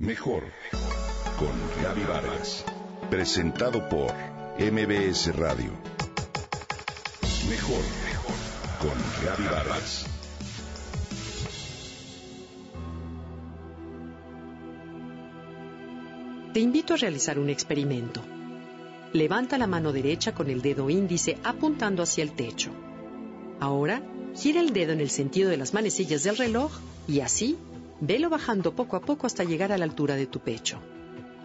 Mejor con Gaby Vargas. Presentado por MBS Radio. Mejor con Gaby Vargas. Te invito a realizar un experimento. Levanta la mano derecha con el dedo índice apuntando hacia el techo. Ahora, gira el dedo en el sentido de las manecillas del reloj y así, velo bajando poco a poco hasta llegar a la altura de tu pecho.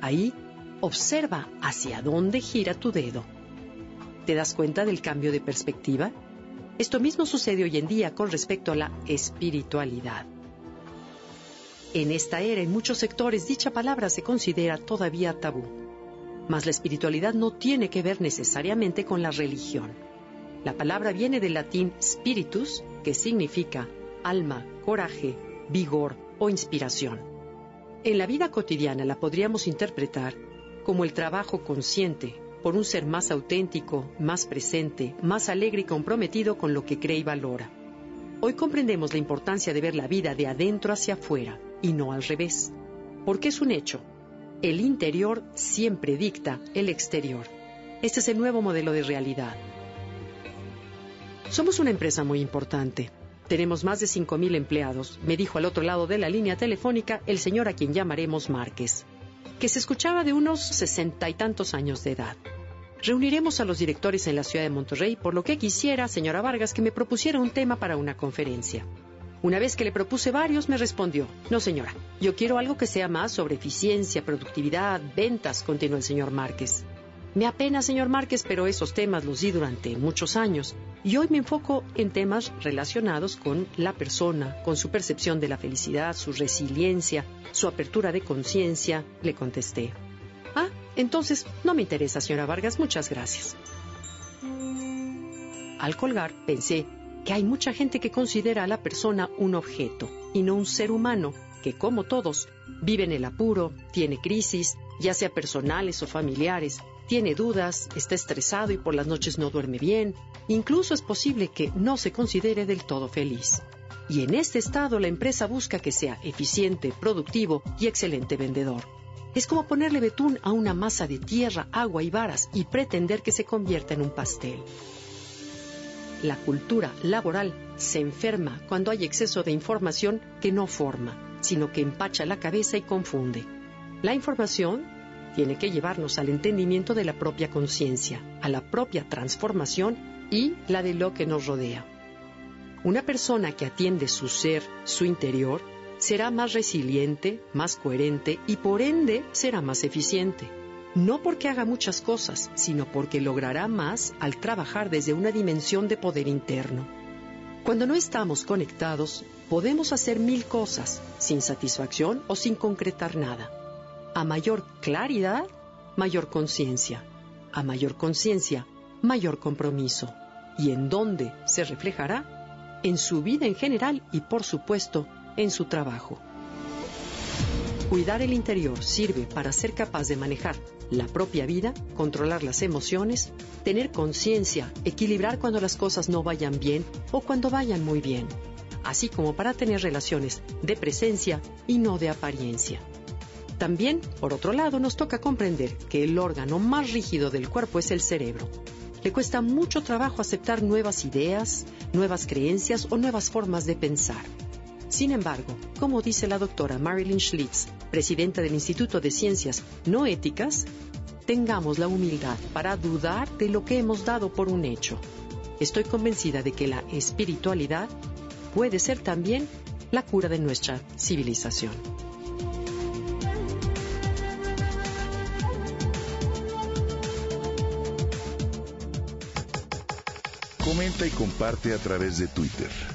Ahí, observa hacia dónde gira tu dedo. ¿Te das cuenta del cambio de perspectiva? Esto mismo sucede hoy en día con respecto a la espiritualidad. En esta era, en muchos sectores, dicha palabra se considera todavía tabú. Mas la espiritualidad no tiene que ver necesariamente con la religión. La palabra viene del latín spiritus, que significa alma, coraje, vigor o inspiración. En la vida cotidiana la podríamos interpretar como el trabajo consciente por un ser más auténtico, más presente, más alegre y comprometido con lo que cree y valora. Hoy comprendemos la importancia de ver la vida de adentro hacia afuera y no al revés, porque es un hecho. El interior siempre dicta el exterior. Este es el nuevo modelo de realidad. Somos una empresa muy importante. Tenemos más de 5.000 empleados, me dijo al otro lado de la línea telefónica el señor a quien llamaremos Márquez, que se escuchaba de unos sesenta y tantos años de edad. Reuniremos a los directores en la ciudad de Monterrey, por lo que quisiera, señora Vargas, que me propusiera un tema para una conferencia. Una vez que le propuse varios, me respondió, no señora, yo quiero algo que sea más sobre eficiencia, productividad, ventas, continuó el señor Márquez. Me apena, señor Márquez, pero esos temas los di durante muchos años y hoy me enfoco en temas relacionados con la persona, con su percepción de la felicidad, su resiliencia, su apertura de conciencia, le contesté. Ah, entonces no me interesa, señora Vargas, muchas gracias. Al colgar, pensé que hay mucha gente que considera a la persona un objeto y no un ser humano que, como todos, vive en el apuro, tiene crisis, ya sea personales o familiares, tiene dudas, está estresado y por las noches no duerme bien, incluso es posible que no se considere del todo feliz. Y en este estado la empresa busca que sea eficiente, productivo y excelente vendedor. Es como ponerle betún a una masa de tierra, agua y varas y pretender que se convierta en un pastel. La cultura laboral se enferma cuando hay exceso de información que no forma, sino que empacha la cabeza y confunde. La información tiene que llevarnos al entendimiento de la propia conciencia, a la propia transformación y la de lo que nos rodea. Una persona que atiende su ser, su interior, será más resiliente, más coherente y por ende será más eficiente. No porque haga muchas cosas, sino porque logrará más al trabajar desde una dimensión de poder interno. Cuando no estamos conectados, podemos hacer mil cosas, sin satisfacción o sin concretar nada. A mayor claridad, mayor conciencia. A mayor conciencia, mayor compromiso. ¿Y en dónde se reflejará? En su vida en general y, por supuesto, en su trabajo. Cuidar el interior sirve para ser capaz de manejar la propia vida, controlar las emociones, tener conciencia, equilibrar cuando las cosas no vayan bien o cuando vayan muy bien, así como para tener relaciones de presencia y no de apariencia. También, por otro lado, nos toca comprender que el órgano más rígido del cuerpo es el cerebro. Le cuesta mucho trabajo aceptar nuevas ideas, nuevas creencias o nuevas formas de pensar. Sin embargo, como dice la doctora Marilyn Schlitz, presidenta del Instituto de Ciencias No Éticas, tengamos la humildad para dudar de lo que hemos dado por un hecho. Estoy convencida de que la espiritualidad puede ser también la cura de nuestra civilización. Comenta y comparte a través de Twitter.